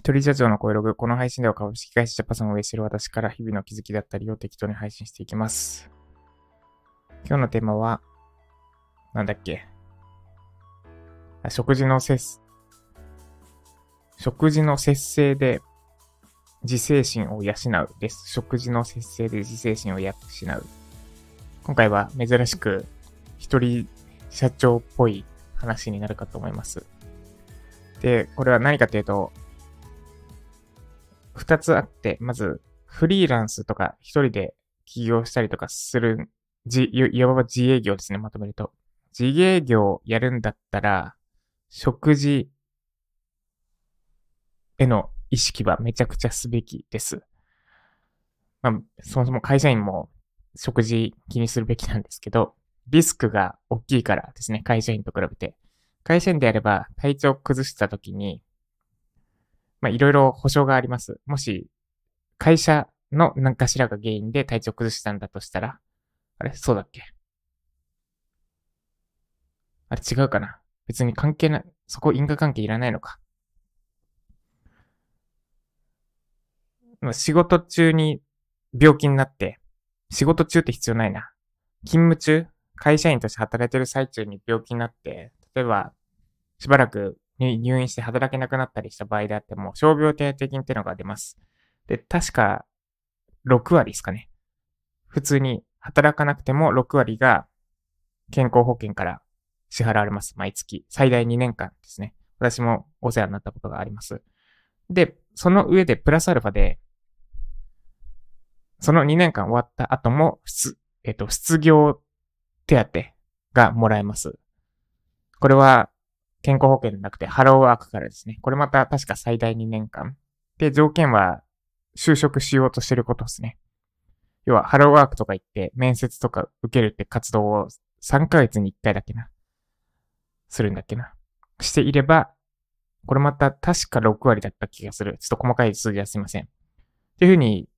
一人社長の声ログ。この配信では株式会社ジャパソンを運営してる私から日々の気づきだったりを適当に配信していきます。今日のテーマは、なんだっけ？食事の節、食事の節制で自制心を養うです。食事の節制で自制心を養う。今回は珍しく一人社長っぽい話になるかと思います。で、これは何かというと、二つあって、まず、フリーランスとか一人で起業したりとかする、いわば自営業ですね、まとめると。自営業やるんだったら、食事への意識はめちゃくちゃすべきです。まあ、そもそも会社員も食事気にするべきなんですけど、リスクが大きいからですね、会社員と比べて。会社員であれば体調崩した時に、まあ、いろいろ保証があります。もし、会社の何かしらが原因で体調崩したんだとしたら、あれ？そうだっけ？あれ違うかな？別に関係ない、そこ因果関係いらないのか？まあ仕事中に病気になって、仕事中って必要ないな。勤務中、会社員として働いてる最中に病気になって、例えば、しばらく入入院して働けなくなったりした場合であっても、傷病手当金っていうのが出ます。で、確か、6割ですかね。普通に働かなくても6割が健康保険から支払われます。毎月。最大2年間ですね。私もお世話になったことがあります。で、その上でプラスアルファで、その2年間終わった後も、えっと、失業手当がもらえます。これは健康保険じゃなくてハローワークからですね。これまた確か最大2年間。で、条件は就職しようとしてることですね。要は、ハローワークとか行って面接とか受けるって活動を3ヶ月に1回だけな。するんだっけな。していれば、これまた確か6割だった気がする。ちょっと細かい数字はすいません。っていうふうに、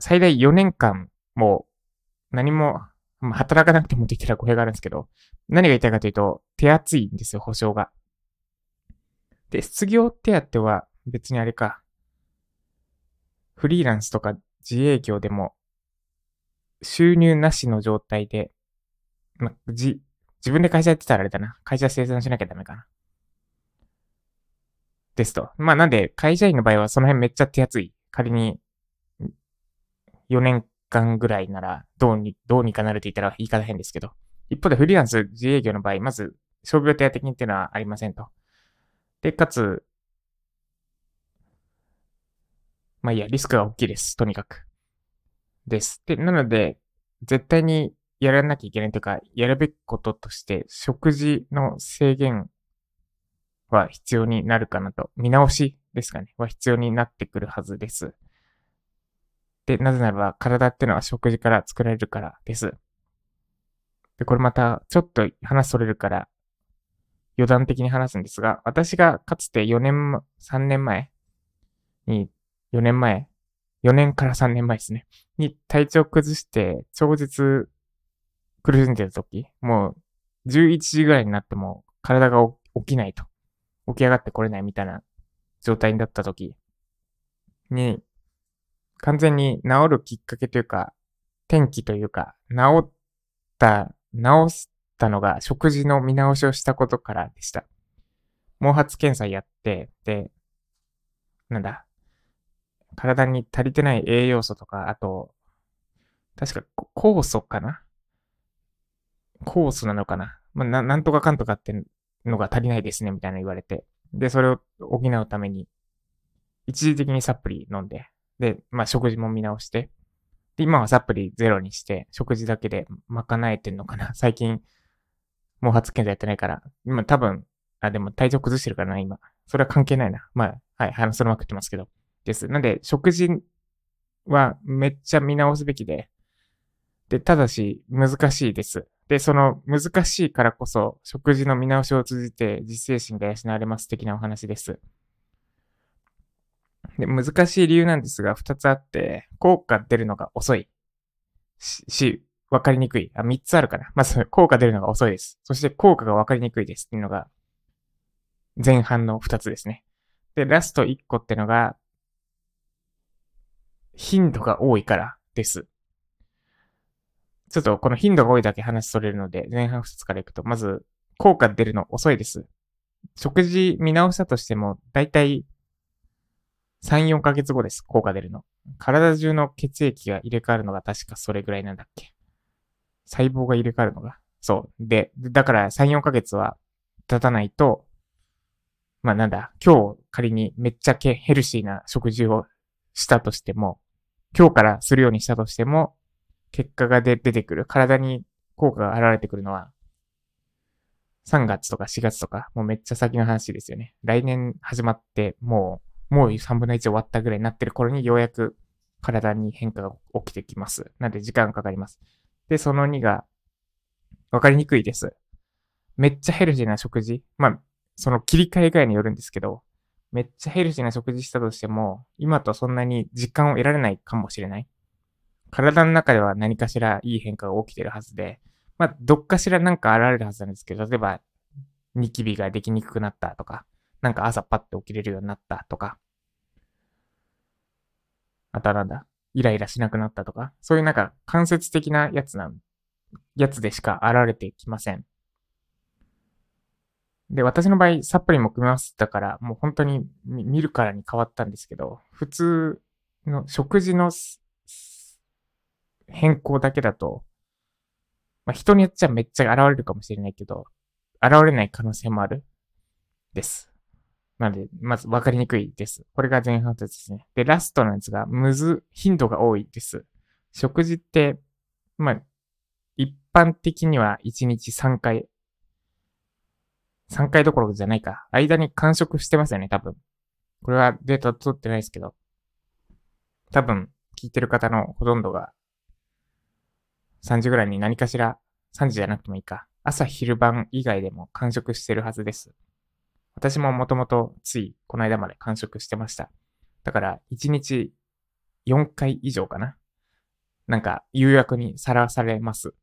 最大4年間もう何も、働かなくてもできたら語弊があるんですけど、何が言いたいかというと、手厚いんですよ、保証が。で、失業手当は別にあれか。フリーランスとか自営業でも、収入なしの状態で、ま、じ、自分で会社やってたらあれだな。会社生産しなきゃダメかな。ですと。まあなんで、会社員の場合はその辺めっちゃ手厚い。仮に、4年間ぐらいなら、どうに、どうにかなるって言ったら言い方変ですけど。一方でフリーランス自営業の場合、まず、傷病手当金っていうのはありませんと。で、かつ、まあいいや、リスクが大きいです。とにかく。です。で、なので、絶対にやらなきゃいけないというか、やるべきこととして、食事の制限は必要になるかなと。見直しですかね。は必要になってくるはずです。で、なぜならば、体ってのは食事から作られるからです。で、これまた、ちょっと話それるから、余談的に話すんですが、私がかつて4年、3年前に、4年前 ?4 年から3年前ですね。に体調崩して、超絶苦しんでる時、もう11時ぐらいになっても体が起きないと。起き上がってこれないみたいな状態になった時に、完全に治るきっかけというか、転機というか、治った、治すったのが食事の見直しをしたことからでした。毛髪検査やって、で、なんだ、体に足りてない栄養素とか、あと、確か酵素かな？酵素なのかな？まあ、な、なんとかかんとかってのが足りないですね、みたいな言われて。で、それを補うために、一時的にサプリ飲んで、で、まあ、食事も見直して、で、今はサプリゼロにして、食事だけで賄えてんのかな？最近、毛髪検査やってないから。今多分、あ、でも体調崩してるからな、今。それは関係ないな。まあ、はい、話そのまくってますけど。です。なんで、食事はめっちゃ見直すべきで、で、ただし、難しいです。で、その難しいからこそ、食事の見直しを通じて自制心が養われます的なお話です。で、難しい理由なんですが、二つあって、効果出るのが遅い。し、しわかりにくい。あ、三つあるかな。まず、効果出るのが遅いです。そして、効果がわかりにくいです。っていうのが、前半の二つですね。で、ラスト1個ってのが、頻度が多いからです。ちょっとこの頻度が多いだけ話それるので、前半2つからいくと、まず、効果出るの遅いです。食事見直したとしても、だいたい3、4ヶ月後です、効果出るの。体中の血液が入れ替わるのが確かそれぐらいなんだっけ。細胞が入れ替わるのが。そう。で、だから3、4ヶ月は経たないと、まあなんだ、今日仮にめっちゃけヘルシーな食事をしたとしても、今日からするようにしたとしても、結果が出てくる。体に効果が現れてくるのは、3月とか4月とか、もうめっちゃ先の話ですよね。来年始まって、もう、もう3分の1終わったぐらいになってる頃にようやく体に変化が起きてきます。なんで時間かかります。で、その2が、わかりにくいです。めっちゃヘルシーな食事。まあ、その切り替えぐらいによるんですけど、めっちゃヘルシーな食事したとしても、今とそんなに実感を得られないかもしれない。体の中では何かしらいい変化が起きてるはずで、まあ、どっかしらなんか現れるはずなんですけど、例えば、ニキビができにくくなったとか、なんか朝パッて起きれるようになったとか、あとはなんだ、イライラしなくなったとか、そういうなんか間接的なやつな、やつでしか現れてきません。で、私の場合、サプリも組み合わせたから、もう本当に見るからに変わったんですけど、普通の食事の変更だけだと、まあ、人によっちゃめっちゃ現れるかもしれないけど、現れない可能性もある。です。なので、まず分かりにくいです。これが前半2つですね。で、ラストのやつが、むず、頻度が多いです。食事って、まあ、一般的には1日3回。3回どころじゃないか。間に完食してますよね、多分。これはデータ取ってないですけど。多分、聞いてる方のほとんどが3時ぐらいに何かしら、3時じゃなくてもいいか、朝昼晩以外でも完食してるはずです。私ももともとついこの間まで完食してました。だから1日4回以上かな。なんか誘惑にさらされます。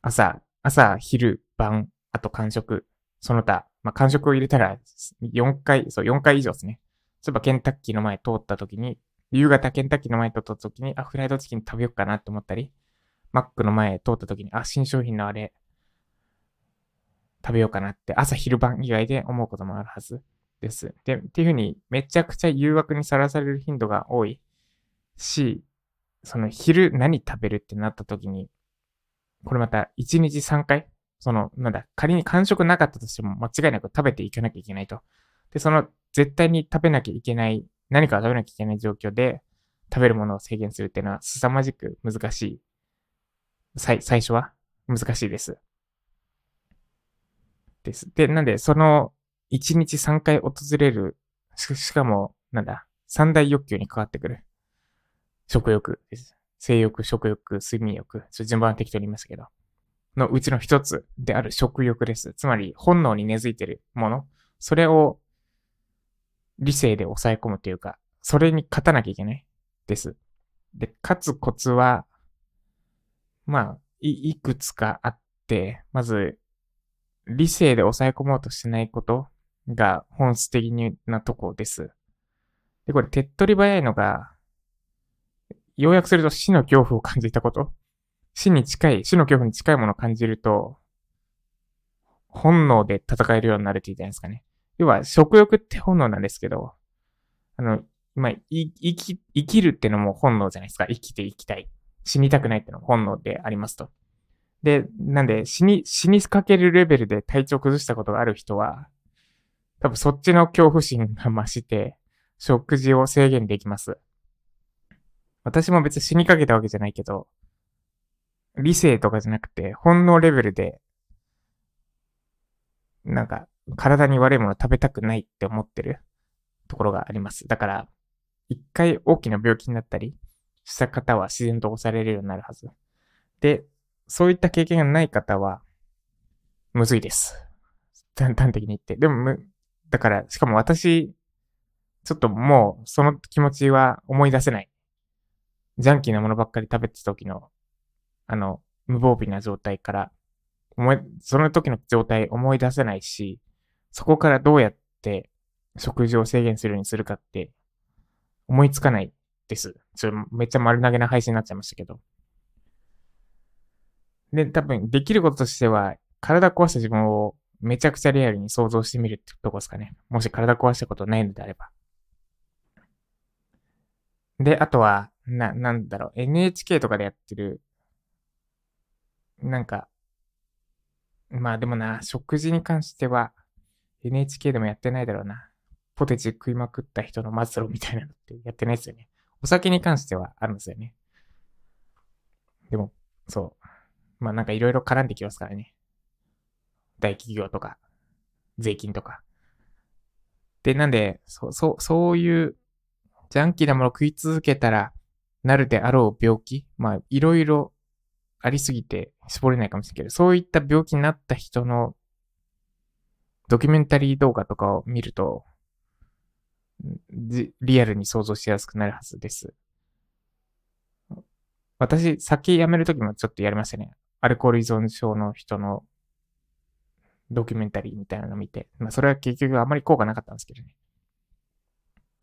朝、朝、昼、晩、あと完食、その他、まあ、完食を入れたら4回、そう、4回以上ですね。そういえばケンタッキーの前通った時に夕方ケンタッキーの前通った時に、あ、フライドチキン食べようかなって思ったり、マックの前通った時に、あ、新商品のあれ、食べようかなって朝昼晩以外で思うこともあるはずです。で、っていうふうにめちゃくちゃ誘惑にさらされる頻度が多いし、その昼何食べるってなった時に、これまた1日3回、その、なんだ、仮に完食なかったとしても間違いなく食べていかなきゃいけないと。で、その絶対に食べなきゃいけない何かを食べなきゃいけない状況で食べるものを制限するっていうのは凄まじく難しい。最、最初は難しいです。です。で、なんで、その1日3回訪れる、ししかも、なんだ、三大欲求に関わってくる。食欲です。性欲、食欲、睡眠欲。ちょ順番は適当に言いましたけど。のうちの一つである食欲です。つまり、本能に根付いてるもの。それを理性で抑え込むというか、それに勝たなきゃいけないです。で、勝つコツは、まあ、い、いくつかあって、まず、理性で抑え込もうとしないことが本質的なとこです。で、これ手っ取り早いのが、要約すると死の恐怖を感じたこと。死に近い、死の恐怖に近いものを感じると、本能で戦えるようになるって言ったんですかね。要は食欲って本能なんですけど、あの、まあ、生き、生きるってのも本能じゃないですか。生きていきたい。死にたくないってのも本能でありますと。で、なんで死に、死にかけるレベルで体調崩したことがある人は、多分そっちの恐怖心が増して、食事を制限できます。私も別に死にかけたわけじゃないけど、理性とかじゃなくて、本能レベルで、なんか、体に悪いもの食べたくないって思ってるところがあります。だから、一回大きな病気になったりした方は自然と押されるようになるはず。で、そういった経験がない方は、むずいです。端的に言って。でもむ、だから、しかも私、ちょっともう、その気持ちは思い出せない。ジャンキーなものばっかり食べてた時の、あの、無防備な状態から、思い、その時の状態思い出せないし、そこからどうやっって食事を制限するようにするかって思いつかないです。ちょ、めっちゃ丸投げな配信になっちゃいましたけど。で、多分できることとしては、体壊した自分をめちゃくちゃリアルに想像してみるってとこですかね。もし体壊したことないのであれば。で、あとは、な、なんだろう、NHK とかでやってる、なんか、まあでもな、食事に関しては、NHK でもやってないだろうな。ポテチ食いまくった人の末路みたいなのってやってないですよね。お酒に関してはあるんですよね。でも、そう。まあなんかいろいろ絡んできますからね。大企業とか、税金とか。で、なんで、そ、そ、そういう、ジャンキーなものを食い続けたら、なるであろう病気？まあ、いろいろありすぎて絞れないかもしれないけど、そういった病気になった人のドキュメンタリー動画とかを見ると、リアルに想像しやすくなるはずです。私、酒やめるときもちょっとやりましたね。アルコール依存症の人のドキュメンタリーみたいなのを見て。まあ、それは結局あまり効果なかったんですけどね。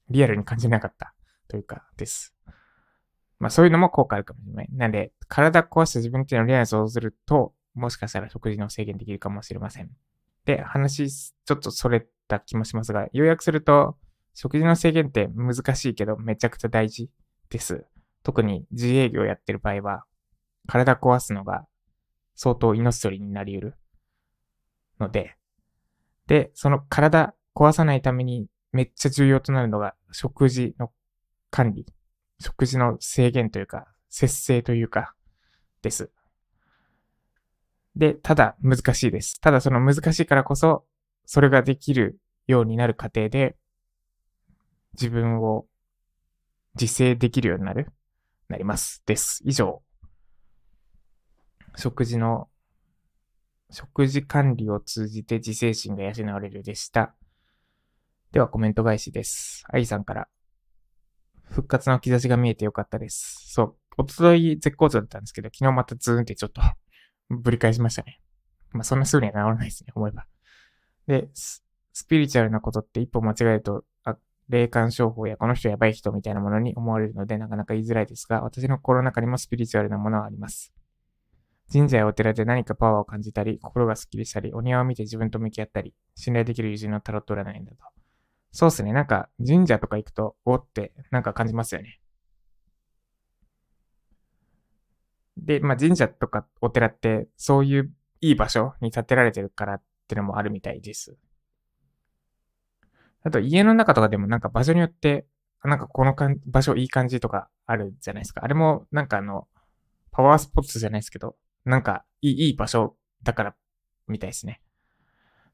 リアルに感じなかったというか、です。まあ、そういうのも効果あるかもしれない。なんで、体壊した自分っていうのをリアルに想像すると、もしかしたら食事の制限できるかもしれません。で、話、ちょっとそれた気もしますが、要約すると、食事の制限って難しいけどめちゃくちゃ大事です。特に自営業やってる場合は、体壊すのが相当命取りになり得るので、で、その体壊さないためにめっちゃ重要となるのが食事の管理、食事の制限というか、節制というか、です。で、ただ難しいです。ただその難しいからこそ、それができるようになる過程で、自分を自制できるようになる、なります。です。以上。食事の、食事管理を通じて自制心が養われるでした。ではコメント返しです。愛さんから。復活の兆しが見えてよかったです。そう。おととい絶好調だったんですけど、昨日またズーンってちょっとぶり返しましたね。まあそんなすぐには治らないですね、思えば。で、スピリチュアルなことって一歩間違えるとあ霊感商法やこの人やばい人みたいなものに思われるのでなかなか言いづらいですが、私の心の中にもスピリチュアルなものはあります。神社やお寺で何かパワーを感じたり、心がスッキリしたり、お庭を見て自分と向き合ったり、信頼できる友人のタロット占いだと。そうっすね。なんか神社とか行くと、おってなんか感じますよね。で、まあ神社とかお寺ってそういういい場所に建てられてるからってのもあるみたいです。あと家の中とかでもなんか場所によって、なんかこのかん場所いい感じとかあるじゃないですか。あれもなんかあの、パワースポットじゃないですけど、なんかいいいい場所だからみたいですね。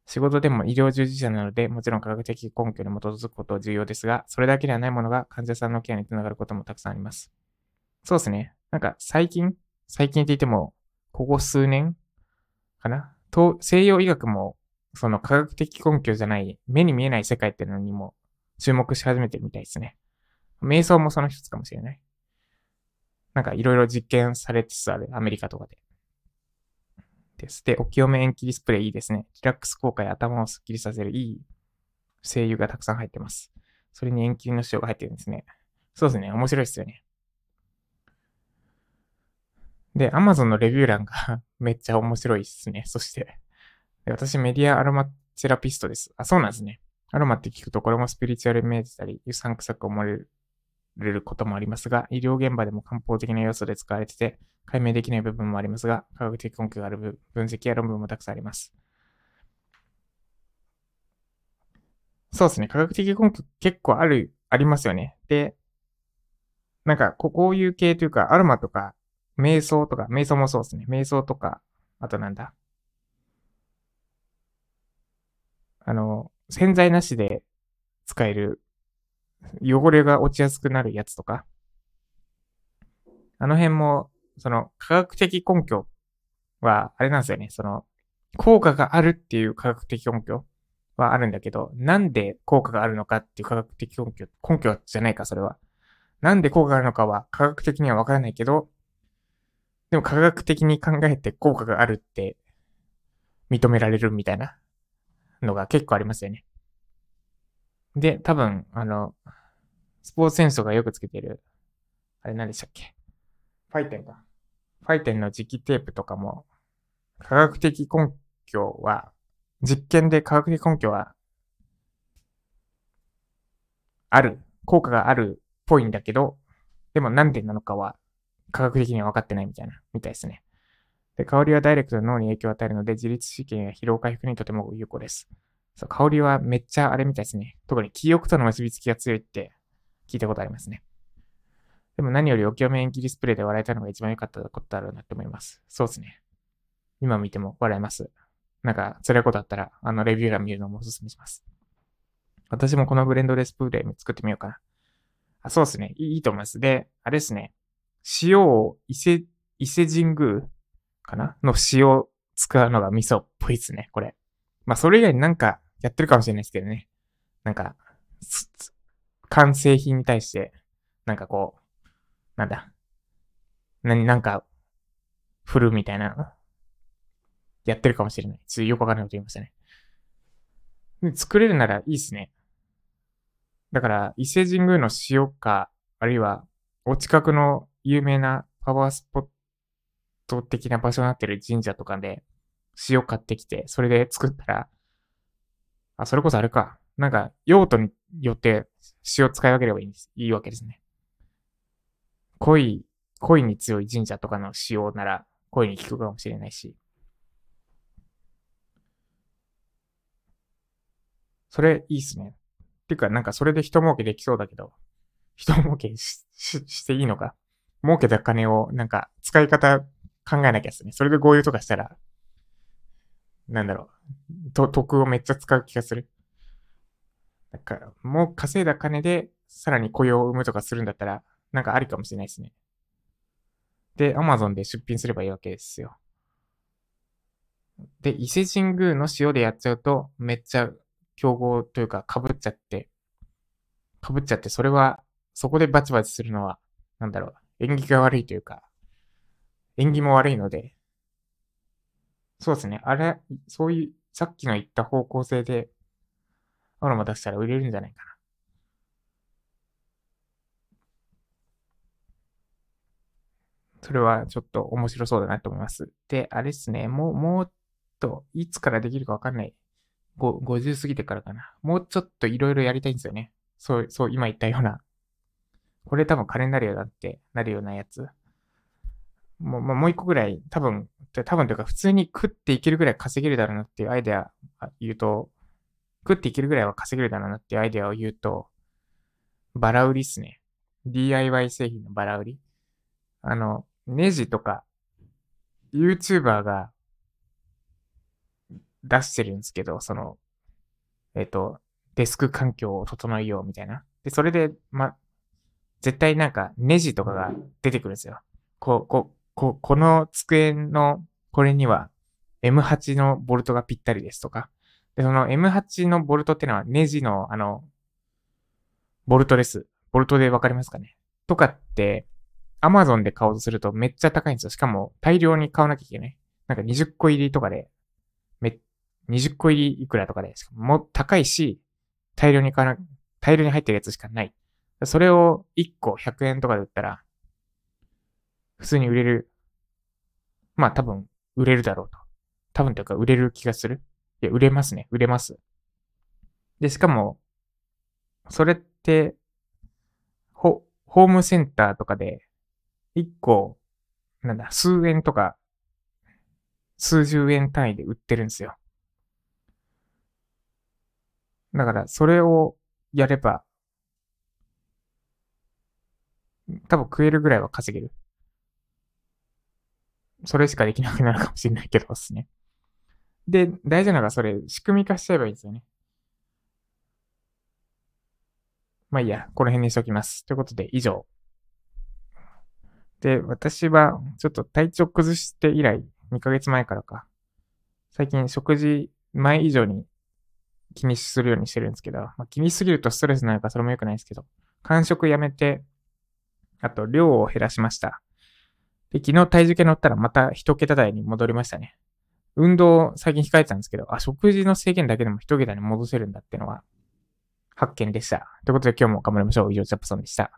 仕事でも医療従事者なので、もちろん科学的根拠に基づくことは重要ですが、それだけではないものが患者さんのケアにつながることもたくさんあります。そうですね。なんか最近、最近って言っても、ここ数年かな？西洋医学もその科学的根拠じゃない目に見えない世界っていうのにも注目し始めてるみたいですね。瞑想もその一つかもしれない。なんかいろいろ実験されつつある、アメリカとかで。です。で、お清め遠切りスプレーいいですね。リラックス効果や頭をスッキリさせるいい精油がたくさん入ってます。それに遠切りの塩が入ってるんですね。そうですね。面白いですよね。で、Amazon のレビュー欄が めっちゃ面白いですね。そして、で私メディアアロマセラピストです。あ、そうなんですね。アロマって聞くとこれもスピリチュアルイメージたり、うさんくさく思われるれることもありますが、医療現場でも漢方的な要素で使われてて、解明できない部分もありますが、科学的根拠がある分析や論文もたくさんあります。そうですね。科学的根拠結構ある、ありますよね。で、なんかこ、こういう系というか、アロマとか、瞑想とか、瞑想もそうですね。瞑想とか、あとなんだ？あの、洗剤なしで使える 汚れが落ちやすくなるやつとか、あの辺も、その科学的根拠は、あれなんですよね。その、効果があるっていう科学的根拠はあるんだけど、なんで効果があるのかっていう科学的根拠、根拠じゃないか、それは。なんで効果があるのかは科学的にはわからないけど、でも科学的に考えて効果があるって認められるみたいなのが結構ありますよね。で、多分、あの、スポーツ選手がよくつけてる、あれ何でしたっけ？ファイテンか。ファイテンの磁気テープとかも、科学的根拠は、実験で科学的根拠は、ある、効果があるっぽいんだけど、でも何でなのかは科学的には分かってないみたいな、みたいですね。で、香りはダイレクトに脳に影響を与えるので、自律神経や疲労回復にとても有効です。そう、香りはめっちゃあれみたいですね。特に記憶との結びつきが強いって聞いたことありますね。でも何よりお清め縁切りスプレーで笑えたのが一番良かったことだろうなって思います。そうですね。今見ても笑えます。なんか辛いことあったら、あのレビュー欄見るのもおすすめします。私もこのブレンドレスプレー作ってみようかな。あ、そうですね。いいと思います。で、あれですね。塩を伊勢、伊勢神宮かな？の塩を使うのが味噌っぽいですね、これ。まあ、それ以外になんかやってるかもしれないですけどね。なんか、完成品に対して、なんかこう、なんだ。何、なんか、振るみたいな、やってるかもしれない。ちょっとよくわからないこと言いましたね。作れるならいいっすね。だから、伊勢神宮の塩か、あるいは、お近くの有名なパワースポット的な場所になってる神社とかで、塩買ってきて、それで作ったら、あ、それこそあれか。なんか、用途によって塩使い分ければいい。いいわけですね。濃い、濃いに強い神社とかの塩なら、濃いに効くかもしれないし。それいいっすね。てか、なんかそれで人儲けできそうだけど、人儲けししていいのか儲けた金を、なんか、使い方考えなきゃですね。それで合流とかしたら、なんだろう、と、得をめっちゃ使う気がする。なんか、もう稼いだ金で、さらに雇用を生むとかするんだったら、なんかありかもしれないですね。で、Amazon で出品すればいいわけですよ。で、伊勢神宮の塩でやっちゃうと、めっちゃ競合というか被っちゃって、被っちゃって、それは、そこでバチバチするのは、なんだろう、縁起が悪いというか、縁起も悪いので、そうですね。あれ、そういう、さっきの言った方向性で、アロマ出したら売れるんじゃないかな。それはちょっと面白そうだなと思います。で、あれですね。もう、もうと、いつからできるかわかんない。50過ぎてからかな。もうちょっといろいろやりたいんですよね。そう、そう、今言ったような。これ多分金になるようだってなるようなやつ。もう、まあ、もう一個ぐらい、多分、多分というか普通に食っていけるぐらい稼げるだろうなっていうアイデア言うと、食っていけるぐらいは稼げるだろうなっていうアイデアを言うと、バラ売りっすね。DIY 製品のバラ売り。あの、ネジとか、YouTuber が出してるんですけど、その、えっ、と、デスク環境を整えようみたいな。で、それで、ま、絶対なんかネジとかが出てくるんですよ。こう、こう、こ、この机のこれには M8 のボルトがぴったりですとか。で、その M8 のボルトってのはネジのあの、ボルトです。ボルトでわかりますかね？とかって、Amazon で買おうとするとめっちゃ高いんですよ。しかも大量に買わなきゃいけない。なんか20個入りとかで、め、20個入りいくらとかで、しかも高いし、大量に買わな、大量に入ってるやつしかない。それを1個100円とかで売ったら、普通に売れる。まあ多分、売れるだろうと。多分というか売れる気がする。いや、売れますね。売れます。で、しかも、それって、ホ、ホームセンターとかで、一個、なんだ、数円とか、数十円単位で売ってるんですよ。だから、それをやれば、多分食えるぐらいは稼げる。それしかできなくなるかもしれないけどですね。で、大事なのがそれ、仕組み化しちゃえばいいんですよね。まあいいや、この辺にしておきます。ということで、以上。で、私は、ちょっと体調崩して以来、2ヶ月前からか、最近食事前以上に気にするようにしてるんですけど、まあ、気にすぎるとストレスになるかそれも良くないですけど、間食やめて、あと量を減らしました。で、昨日体重計乗ったらまた一桁台に戻りましたね。運動最近控えてたんですけど、あ、食事の制限だけでも一桁に戻せるんだってのは、発見でした。ということで今日も頑張りましょう。以上、ジャパソンでした。